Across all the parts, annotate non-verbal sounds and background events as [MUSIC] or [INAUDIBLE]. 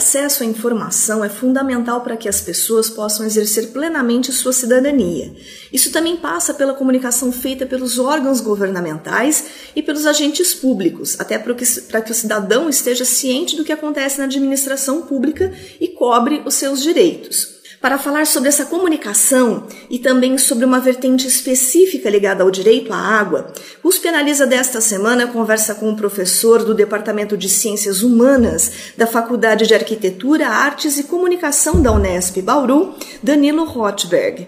Acesso à informação é fundamental para que as pessoas possam exercer plenamente sua cidadania. Isso também passa pela comunicação feita pelos órgãos governamentais e pelos agentes públicos, até para que, para que o cidadão esteja ciente do que acontece na administração pública e cobre os seus direitos para falar sobre essa comunicação e também sobre uma vertente específica ligada ao direito à água, USP Analisa desta semana conversa com o professor do Departamento de Ciências Humanas da Faculdade de Arquitetura, Artes e Comunicação da Unesp Bauru, Danilo Rothberg.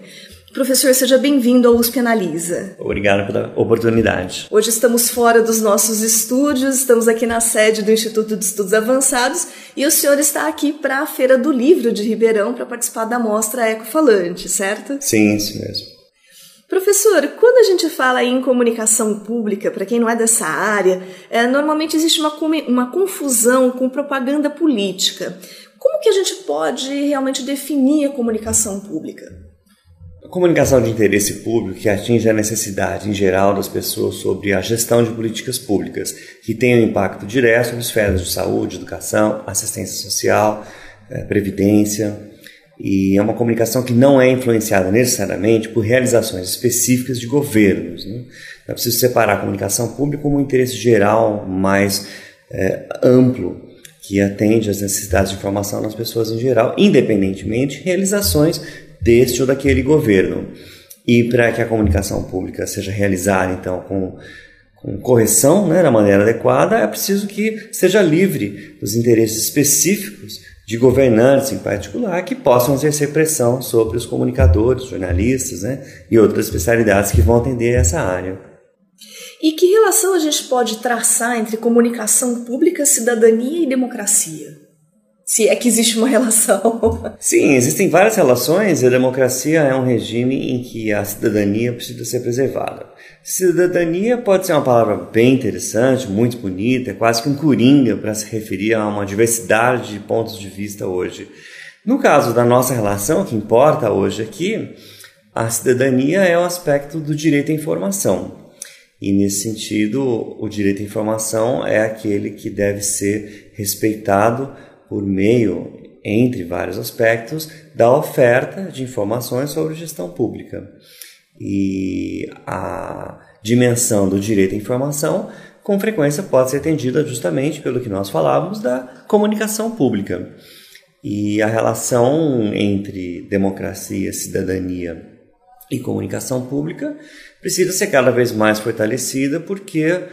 Professor, seja bem-vindo ao USP Analisa. Obrigado pela oportunidade. Hoje estamos fora dos nossos estúdios, estamos aqui na sede do Instituto de Estudos Avançados e o senhor está aqui para a Feira do Livro de Ribeirão para participar da mostra Ecofalante, certo? Sim, isso mesmo. Professor, quando a gente fala em comunicação pública, para quem não é dessa área, é, normalmente existe uma, uma confusão com propaganda política. Como que a gente pode realmente definir a comunicação pública? Comunicação de interesse público que atinge a necessidade em geral das pessoas sobre a gestão de políticas públicas que tenham impacto direto sobre esferas de saúde, educação, assistência social, eh, previdência. E é uma comunicação que não é influenciada necessariamente por realizações específicas de governos. Né? É preciso separar a comunicação pública como um interesse geral mais é, amplo que atende às necessidades de informação das pessoas em geral, independentemente de realizações deste ou daquele governo. E para que a comunicação pública seja realizada, então, com, com correção, né, da maneira adequada, é preciso que seja livre dos interesses específicos de governantes, em particular, que possam exercer pressão sobre os comunicadores, jornalistas né, e outras especialidades que vão atender essa área. E que relação a gente pode traçar entre comunicação pública, cidadania e democracia? Se é que existe uma [LAUGHS] relação. Sim, existem várias relações a democracia é um regime em que a cidadania precisa ser preservada. Cidadania pode ser uma palavra bem interessante, muito bonita, é quase que um coringa para se referir a uma diversidade de pontos de vista hoje. No caso da nossa relação, o que importa hoje aqui, a cidadania é o aspecto do direito à informação. E nesse sentido, o direito à informação é aquele que deve ser respeitado por meio, entre vários aspectos, da oferta de informações sobre gestão pública. E a dimensão do direito à informação, com frequência, pode ser atendida justamente pelo que nós falávamos da comunicação pública. E a relação entre democracia, cidadania e comunicação pública precisa ser cada vez mais fortalecida, porque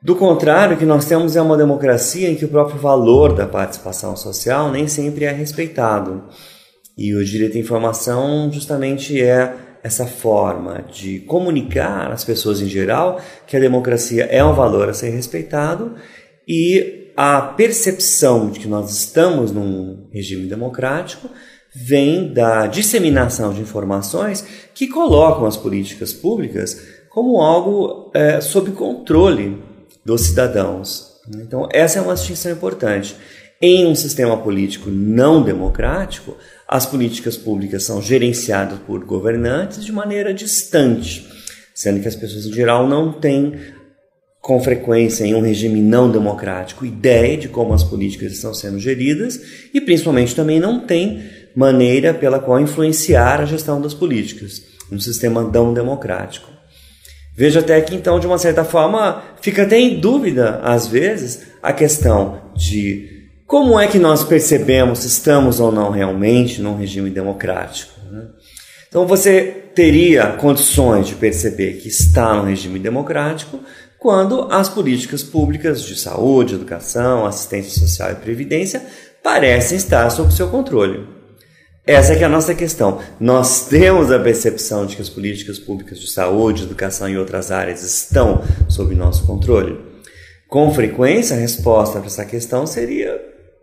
do contrário, o que nós temos é uma democracia em que o próprio valor da participação social nem sempre é respeitado. E o direito à informação justamente é essa forma de comunicar às pessoas em geral que a democracia é um valor a ser respeitado e a percepção de que nós estamos num regime democrático vem da disseminação de informações que colocam as políticas públicas como algo é, sob controle dos cidadãos. Então, essa é uma distinção importante. Em um sistema político não democrático, as políticas públicas são gerenciadas por governantes de maneira distante, sendo que as pessoas em geral não têm, com frequência, em um regime não democrático, ideia de como as políticas estão sendo geridas e, principalmente, também não têm maneira pela qual influenciar a gestão das políticas, num sistema não democrático. Vejo até que, então, de uma certa forma, fica até em dúvida, às vezes, a questão de como é que nós percebemos se estamos ou não realmente num regime democrático. Né? Então, você teria condições de perceber que está num regime democrático quando as políticas públicas de saúde, educação, assistência social e previdência parecem estar sob seu controle. Essa é, é a nossa questão. Nós temos a percepção de que as políticas públicas de saúde, educação e outras áreas estão sob nosso controle. Com frequência, a resposta para essa questão seria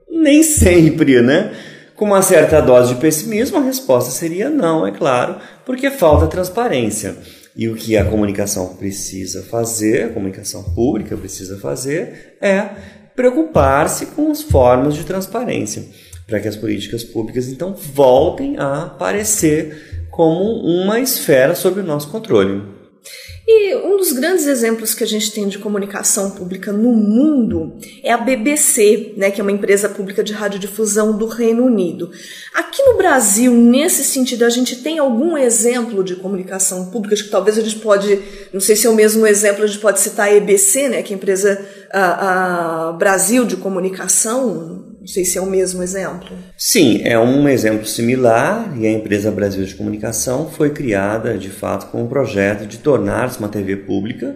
nem sempre, né? Com uma certa dose de pessimismo, a resposta seria não, é claro, porque falta transparência. E o que a comunicação precisa fazer, a comunicação pública precisa fazer, é preocupar-se com as formas de transparência, para que as políticas públicas então voltem a aparecer como uma esfera sob o nosso controle. E um dos grandes exemplos que a gente tem de comunicação pública no mundo é a BBC, né, que é uma empresa pública de radiodifusão do Reino Unido. Aqui no Brasil, nesse sentido, a gente tem algum exemplo de comunicação pública? Acho que talvez a gente pode, não sei se é o mesmo exemplo, a gente pode citar a EBC, né, que é a empresa a, a Brasil de comunicação, não sei se é o mesmo exemplo. Sim, é um exemplo similar e a empresa Brasil de Comunicação foi criada, de fato, com um projeto de tornar-se uma TV pública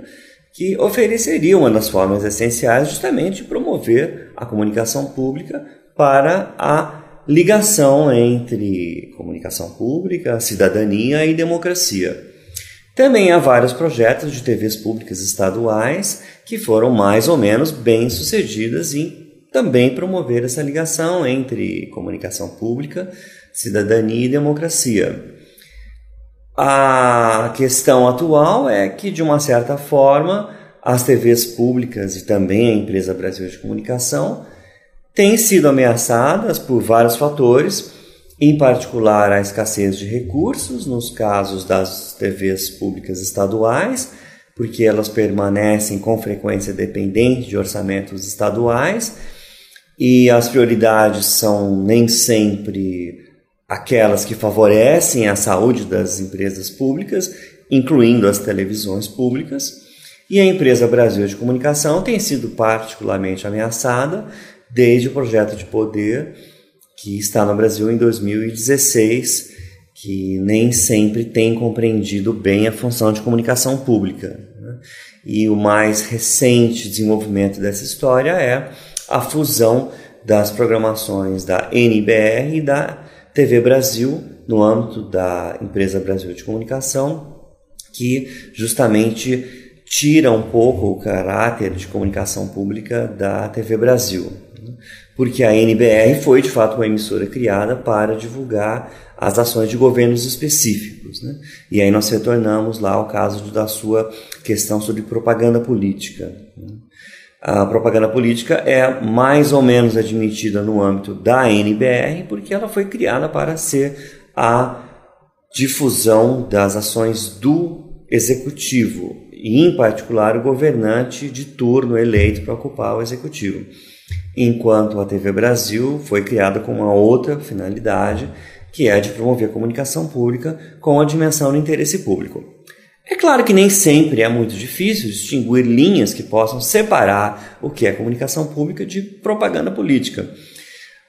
que ofereceria uma das formas essenciais justamente de promover a comunicação pública para a ligação entre comunicação pública, cidadania e democracia. Também há vários projetos de TVs públicas estaduais que foram mais ou menos bem sucedidas em também promover essa ligação entre comunicação pública, cidadania e democracia. A questão atual é que, de uma certa forma, as TVs públicas e também a empresa Brasil de Comunicação têm sido ameaçadas por vários fatores, em particular a escassez de recursos, nos casos das TVs públicas estaduais, porque elas permanecem com frequência dependentes de orçamentos estaduais e as prioridades são nem sempre aquelas que favorecem a saúde das empresas públicas, incluindo as televisões públicas. E a empresa Brasil de Comunicação tem sido particularmente ameaçada desde o projeto de poder que está no Brasil em 2016, que nem sempre tem compreendido bem a função de comunicação pública. Né? E o mais recente desenvolvimento dessa história é a fusão das programações da NBR e da TV Brasil no âmbito da empresa Brasil de Comunicação, que justamente tira um pouco o caráter de comunicação pública da TV Brasil. Porque a NBR foi de fato uma emissora criada para divulgar as ações de governos específicos. Né? E aí nós retornamos lá ao caso da sua questão sobre propaganda política. Né? A propaganda política é mais ou menos admitida no âmbito da NBR, porque ela foi criada para ser a difusão das ações do executivo, e em particular o governante de turno eleito para ocupar o executivo. Enquanto a TV Brasil foi criada com uma outra finalidade, que é de promover a comunicação pública com a dimensão do interesse público. É claro que nem sempre é muito difícil distinguir linhas que possam separar o que é comunicação pública de propaganda política.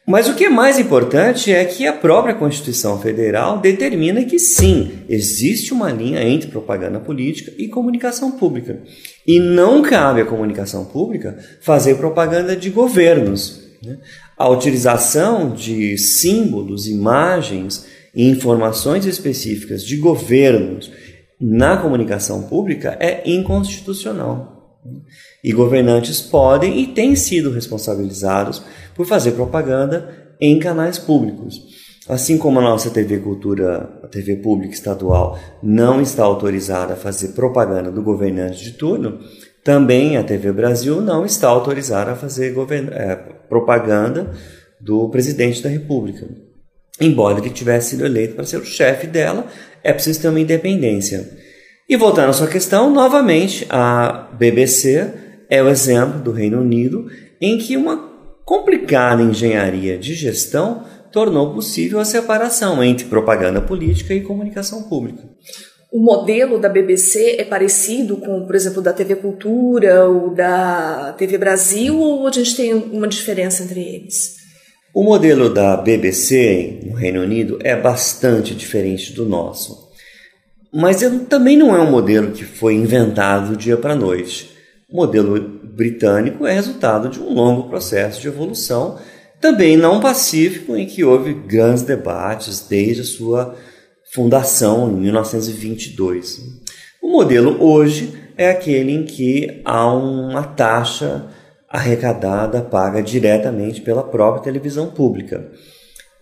Mas o que é mais importante é que a própria Constituição Federal determina que sim, existe uma linha entre propaganda política e comunicação pública. E não cabe à comunicação pública fazer propaganda de governos. Né? A utilização de símbolos, imagens e informações específicas de governos na comunicação pública é inconstitucional. E governantes podem e têm sido responsabilizados por fazer propaganda em canais públicos. Assim como a nossa TV Cultura, a TV pública estadual, não está autorizada a fazer propaganda do governante de turno, também a TV Brasil não está autorizada a fazer é, propaganda do presidente da República. Embora ele tivesse sido eleito para ser o chefe dela, é preciso ter uma independência. E voltando à sua questão, novamente, a BBC é o exemplo do Reino Unido em que uma complicada engenharia de gestão tornou possível a separação entre propaganda política e comunicação pública. O modelo da BBC é parecido com, por exemplo, da TV Cultura ou da TV Brasil, ou a gente tem uma diferença entre eles? O modelo da BBC no Reino Unido é bastante diferente do nosso. Mas também não é um modelo que foi inventado do dia para noite. O modelo britânico é resultado de um longo processo de evolução, também não pacífico, em que houve grandes debates desde a sua fundação em 1922. O modelo hoje é aquele em que há uma taxa arrecadada paga diretamente pela própria televisão pública.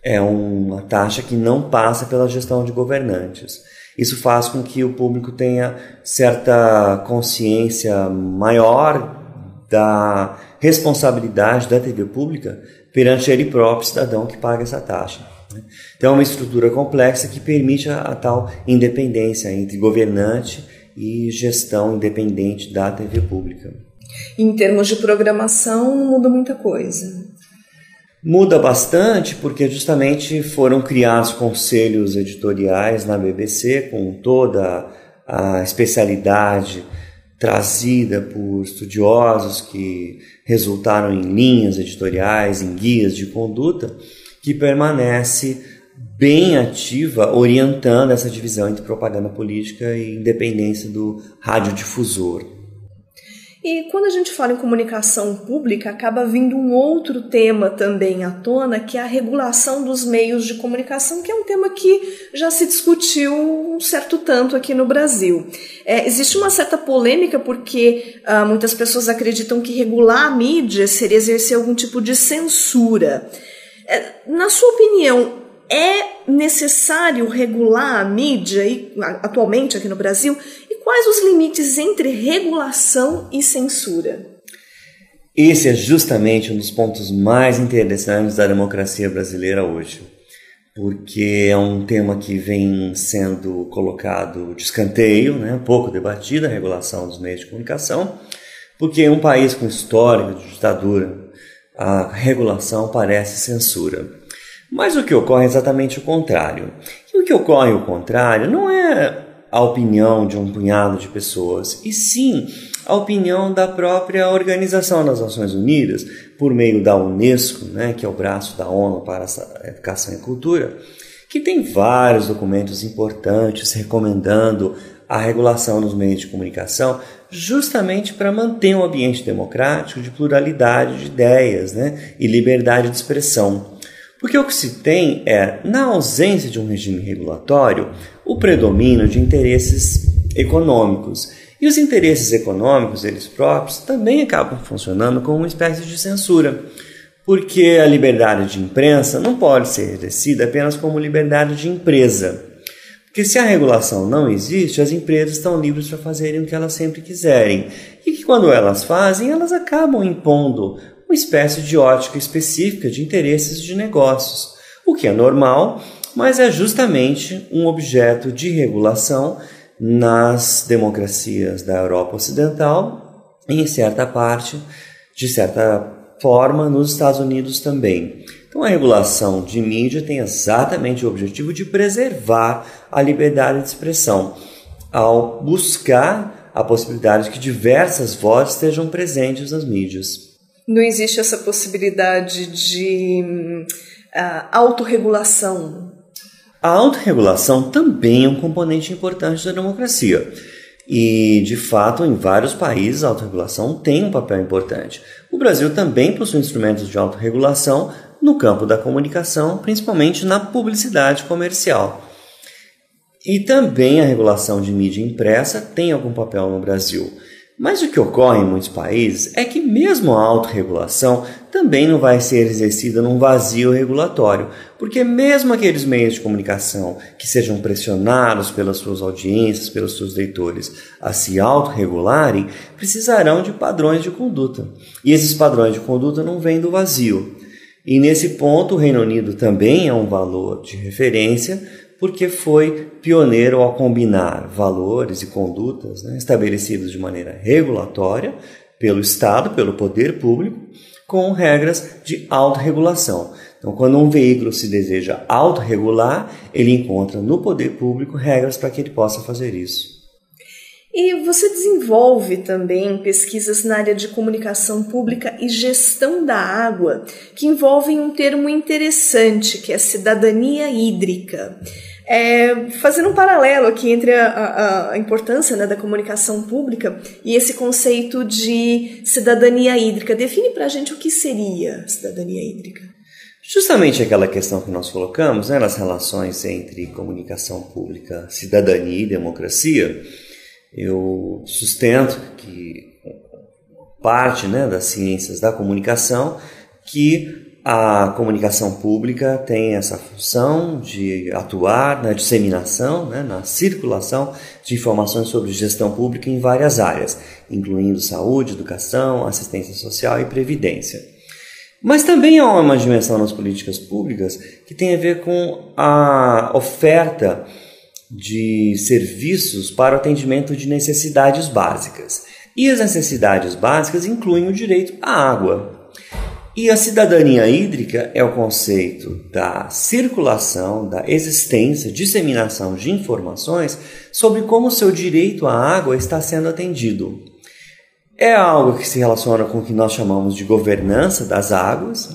É uma taxa que não passa pela gestão de governantes. Isso faz com que o público tenha certa consciência maior da responsabilidade da TV pública perante ele próprio, cidadão que paga essa taxa. Né? Então, é uma estrutura complexa que permite a, a tal independência entre governante e gestão independente da TV pública. Em termos de programação, não muda muita coisa. Muda bastante porque justamente foram criados conselhos editoriais na BBC com toda a especialidade trazida por estudiosos que resultaram em linhas editoriais, em guias de conduta, que permanece bem ativa, orientando essa divisão entre propaganda política e independência do radiodifusor. E quando a gente fala em comunicação pública, acaba vindo um outro tema também à tona, que é a regulação dos meios de comunicação, que é um tema que já se discutiu um certo tanto aqui no Brasil. É, existe uma certa polêmica porque ah, muitas pessoas acreditam que regular a mídia seria exercer algum tipo de censura. É, na sua opinião, é necessário regular a mídia e, atualmente aqui no Brasil? Quais os limites entre regulação e censura? Esse é justamente um dos pontos mais interessantes da democracia brasileira hoje, porque é um tema que vem sendo colocado de escanteio, né, pouco debatido, a regulação dos meios de comunicação, porque um país com histórico de ditadura, a regulação parece censura. Mas o que ocorre é exatamente o contrário. E o que ocorre o contrário não é a opinião de um punhado de pessoas, e sim a opinião da própria Organização das Nações Unidas, por meio da Unesco, né, que é o braço da ONU para a Educação e Cultura, que tem vários documentos importantes recomendando a regulação nos meios de comunicação, justamente para manter um ambiente democrático de pluralidade de ideias né, e liberdade de expressão. Porque o que se tem é, na ausência de um regime regulatório, o predomínio de interesses econômicos. E os interesses econômicos, eles próprios, também acabam funcionando como uma espécie de censura. Porque a liberdade de imprensa não pode ser exercida apenas como liberdade de empresa. Porque se a regulação não existe, as empresas estão livres para fazerem o que elas sempre quiserem. E que quando elas fazem, elas acabam impondo uma espécie de ótica específica de interesses de negócios, o que é normal, mas é justamente um objeto de regulação nas democracias da Europa Ocidental e em certa parte, de certa forma, nos Estados Unidos também. Então, a regulação de mídia tem exatamente o objetivo de preservar a liberdade de expressão, ao buscar a possibilidade de que diversas vozes estejam presentes nas mídias não existe essa possibilidade de uh, autorregulação. A autorregulação também é um componente importante da democracia. E, de fato, em vários países a autorregulação tem um papel importante. O Brasil também possui instrumentos de autorregulação no campo da comunicação, principalmente na publicidade comercial. E também a regulação de mídia impressa tem algum papel no Brasil. Mas o que ocorre em muitos países é que, mesmo a autorregulação, também não vai ser exercida num vazio regulatório, porque, mesmo aqueles meios de comunicação que sejam pressionados pelas suas audiências, pelos seus leitores, a se autorregularem, precisarão de padrões de conduta. E esses padrões de conduta não vêm do vazio. E nesse ponto, o Reino Unido também é um valor de referência porque foi pioneiro ao combinar valores e condutas né, estabelecidos de maneira regulatória pelo Estado, pelo poder público, com regras de autorregulação. Então, quando um veículo se deseja autorregular, ele encontra no poder público regras para que ele possa fazer isso. E você desenvolve também pesquisas na área de comunicação pública e gestão da água, que envolvem um termo interessante, que é cidadania hídrica. É, fazendo um paralelo aqui entre a, a, a importância né, da comunicação pública e esse conceito de cidadania hídrica. Define para a gente o que seria cidadania hídrica. Justamente aquela questão que nós colocamos né, nas relações entre comunicação pública, cidadania e democracia, eu sustento que parte né, das ciências da comunicação que a comunicação pública tem essa função de atuar na disseminação, né, na circulação de informações sobre gestão pública em várias áreas, incluindo saúde, educação, assistência social e previdência. Mas também há uma dimensão nas políticas públicas que tem a ver com a oferta de serviços para o atendimento de necessidades básicas. E as necessidades básicas incluem o direito à água. E a cidadania hídrica é o conceito da circulação, da existência, disseminação de informações sobre como o seu direito à água está sendo atendido. É algo que se relaciona com o que nós chamamos de governança das águas,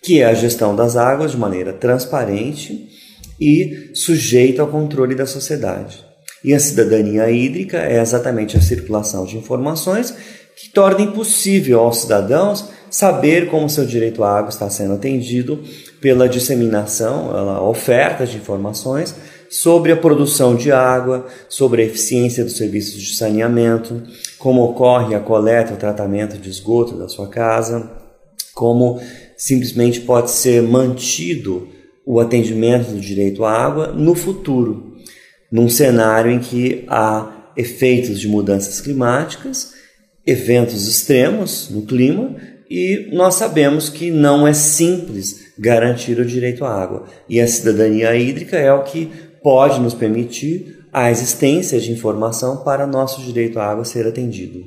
que é a gestão das águas de maneira transparente e sujeita ao controle da sociedade. E a cidadania hídrica é exatamente a circulação de informações que torna impossível aos cidadãos saber como seu direito à água está sendo atendido pela disseminação, a oferta de informações sobre a produção de água, sobre a eficiência dos serviços de saneamento, como ocorre a coleta, o tratamento de esgoto da sua casa, como simplesmente pode ser mantido o atendimento do direito à água no futuro, num cenário em que há efeitos de mudanças climáticas, eventos extremos no clima e nós sabemos que não é simples garantir o direito à água. E a cidadania hídrica é o que pode nos permitir a existência de informação para nosso direito à água ser atendido.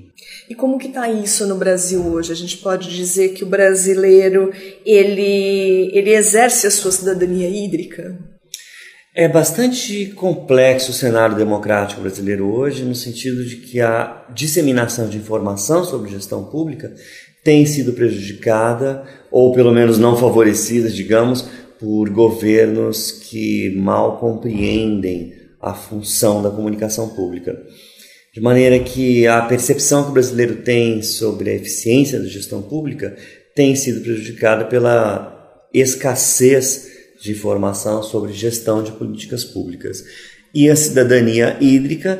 E como que está isso no Brasil hoje? A gente pode dizer que o brasileiro ele, ele exerce a sua cidadania hídrica? É bastante complexo o cenário democrático brasileiro hoje, no sentido de que a disseminação de informação sobre gestão pública tem sido prejudicada, ou pelo menos não favorecida, digamos, por governos que mal compreendem a função da comunicação pública. De maneira que a percepção que o brasileiro tem sobre a eficiência da gestão pública tem sido prejudicada pela escassez de informação sobre gestão de políticas públicas. E a cidadania hídrica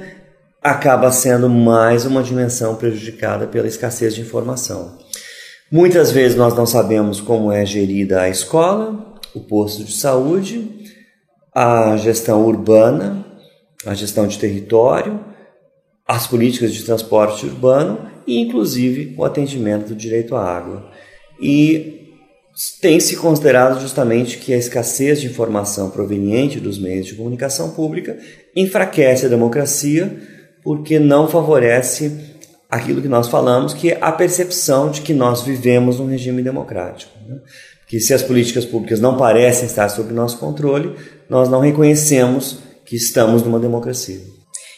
acaba sendo mais uma dimensão prejudicada pela escassez de informação. Muitas vezes nós não sabemos como é gerida a escola, o posto de saúde, a gestão urbana, a gestão de território as políticas de transporte urbano e, inclusive, o atendimento do direito à água. E tem se considerado justamente que a escassez de informação proveniente dos meios de comunicação pública enfraquece a democracia porque não favorece aquilo que nós falamos, que é a percepção de que nós vivemos num regime democrático. Né? Que se as políticas públicas não parecem estar sob nosso controle, nós não reconhecemos que estamos numa democracia.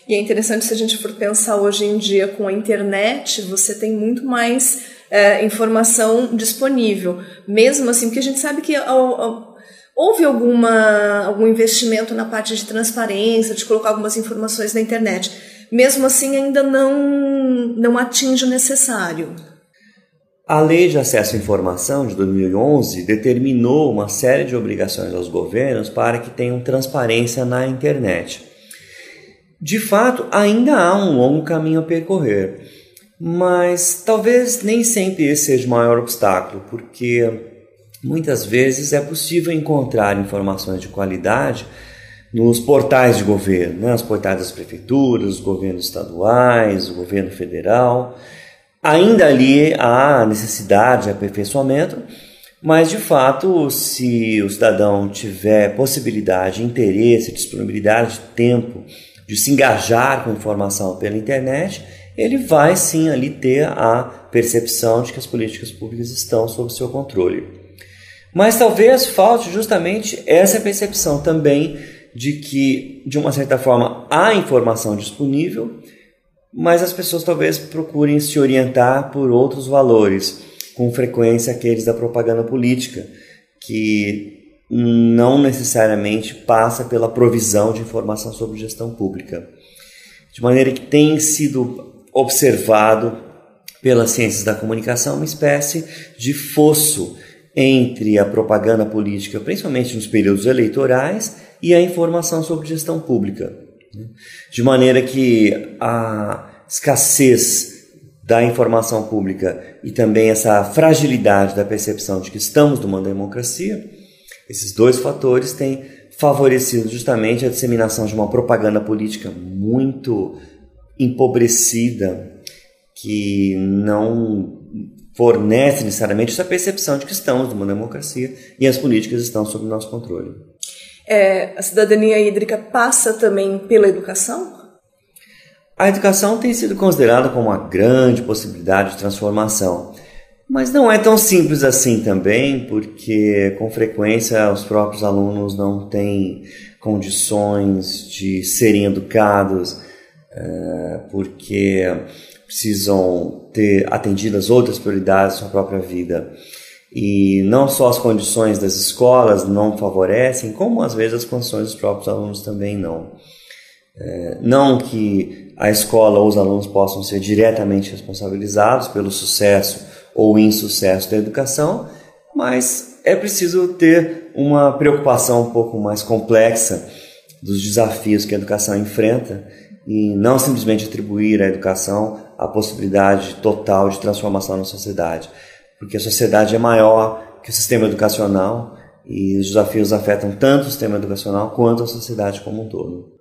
E é interessante se a gente for pensar hoje em dia com a internet, você tem muito mais é, informação disponível. Mesmo assim, porque a gente sabe que ao, ao, houve alguma, algum investimento na parte de transparência, de colocar algumas informações na internet. Mesmo assim, ainda não, não atinge o necessário. A Lei de Acesso à Informação de 2011 determinou uma série de obrigações aos governos para que tenham transparência na internet. De fato, ainda há um longo caminho a percorrer, mas talvez nem sempre esse seja o maior obstáculo, porque muitas vezes é possível encontrar informações de qualidade nos portais de governo, né? os portais das prefeituras, os governos estaduais, o governo federal. Ainda ali há necessidade de aperfeiçoamento, mas de fato, se o cidadão tiver possibilidade, interesse, disponibilidade de tempo de se engajar com informação pela internet, ele vai sim ali ter a percepção de que as políticas públicas estão sob seu controle. Mas talvez falte justamente essa percepção também de que, de uma certa forma, há informação disponível, mas as pessoas talvez procurem se orientar por outros valores, com frequência aqueles da propaganda política, que não necessariamente passa pela provisão de informação sobre gestão pública. De maneira que tem sido observado pelas ciências da comunicação uma espécie de fosso entre a propaganda política, principalmente nos períodos eleitorais, e a informação sobre gestão pública. De maneira que a escassez da informação pública e também essa fragilidade da percepção de que estamos numa democracia, esses dois fatores têm favorecido justamente a disseminação de uma propaganda política muito empobrecida que não fornece necessariamente essa percepção de que estamos numa democracia e as políticas estão sob nosso controle. É, a cidadania hídrica passa também pela educação? A educação tem sido considerada como uma grande possibilidade de transformação, mas não é tão simples assim também, porque com frequência os próprios alunos não têm condições de serem educados, é, porque precisam ter atendidas outras prioridades na sua própria vida. E não só as condições das escolas não favorecem, como às vezes as condições dos próprios alunos também não. É, não que a escola ou os alunos possam ser diretamente responsabilizados pelo sucesso ou insucesso da educação, mas é preciso ter uma preocupação um pouco mais complexa dos desafios que a educação enfrenta e não simplesmente atribuir à educação a possibilidade total de transformação na sociedade, porque a sociedade é maior que o sistema educacional e os desafios afetam tanto o sistema educacional quanto a sociedade como um todo.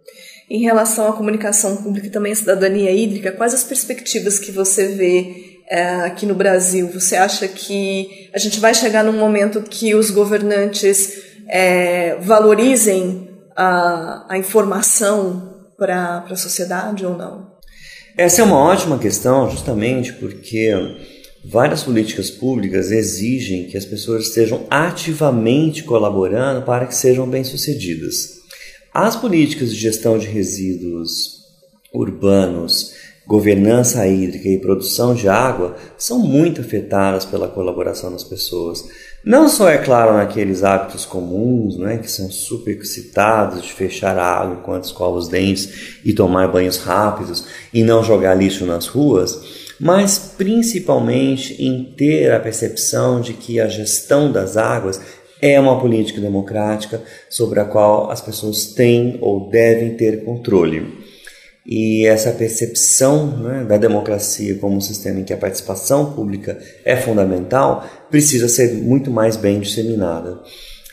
Em relação à comunicação pública e também à cidadania hídrica, quais as perspectivas que você vê é, aqui no Brasil? Você acha que a gente vai chegar num momento que os governantes é, valorizem a, a informação para a sociedade ou não? Essa é uma ótima questão, justamente porque várias políticas públicas exigem que as pessoas estejam ativamente colaborando para que sejam bem-sucedidas. As políticas de gestão de resíduos urbanos, governança hídrica e produção de água são muito afetadas pela colaboração das pessoas. Não só, é claro, naqueles hábitos comuns, né, que são super citados, de fechar a água enquanto escova os dentes e tomar banhos rápidos e não jogar lixo nas ruas, mas principalmente em ter a percepção de que a gestão das águas é uma política democrática sobre a qual as pessoas têm ou devem ter controle. E essa percepção né, da democracia como um sistema em que a participação pública é fundamental precisa ser muito mais bem disseminada.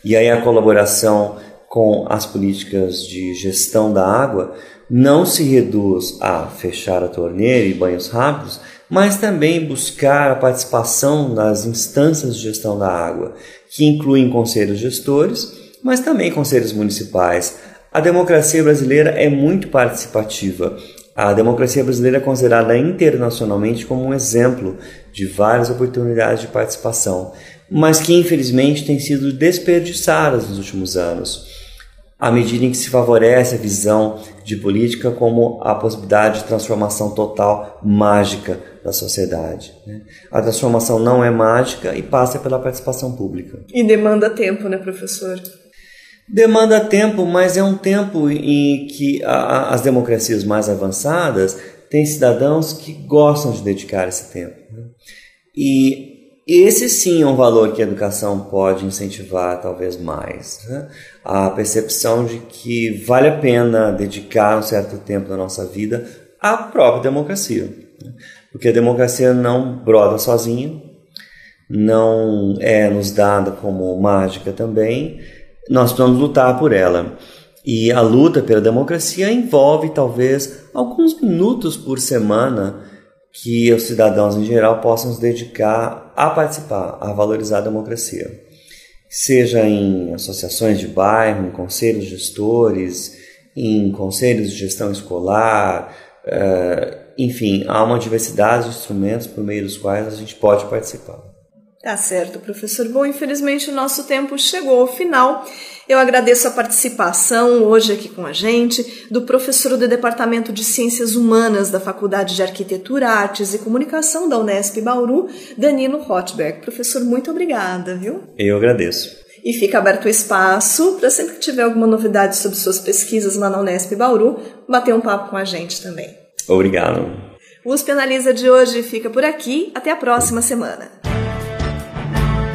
E aí a colaboração com as políticas de gestão da água não se reduz a fechar a torneira e banhos rápidos, mas também buscar a participação das instâncias de gestão da água, que incluem conselhos gestores, mas também conselhos municipais. A democracia brasileira é muito participativa. A democracia brasileira é considerada internacionalmente como um exemplo de várias oportunidades de participação, mas que infelizmente têm sido desperdiçadas nos últimos anos à medida em que se favorece a visão de política como a possibilidade de transformação total mágica da sociedade. Né? A transformação não é mágica e passa pela participação pública. E demanda tempo, né, professor? Demanda tempo, mas é um tempo em que a, as democracias mais avançadas têm cidadãos que gostam de dedicar esse tempo. Né? E esse sim é um valor que a educação pode incentivar talvez mais. Né? A percepção de que vale a pena dedicar um certo tempo da nossa vida à própria democracia. Porque a democracia não brota sozinha, não é nos dada como mágica também, nós precisamos lutar por ela. E a luta pela democracia envolve talvez alguns minutos por semana que os cidadãos em geral possam se dedicar a participar, a valorizar a democracia. Seja em associações de bairro, em conselhos gestores, em conselhos de gestão escolar, uh, enfim, há uma diversidade de instrumentos por meio dos quais a gente pode participar. Tá certo, professor. Bom, infelizmente o nosso tempo chegou ao final. Eu agradeço a participação hoje aqui com a gente do professor do Departamento de Ciências Humanas da Faculdade de Arquitetura, Artes e Comunicação da Unesp Bauru, Danilo Rotberg. Professor, muito obrigada, viu? Eu agradeço. E fica aberto o espaço para sempre que tiver alguma novidade sobre suas pesquisas lá na Unesp Bauru, bater um papo com a gente também. Obrigado. O USP Analisa de hoje fica por aqui. Até a próxima semana.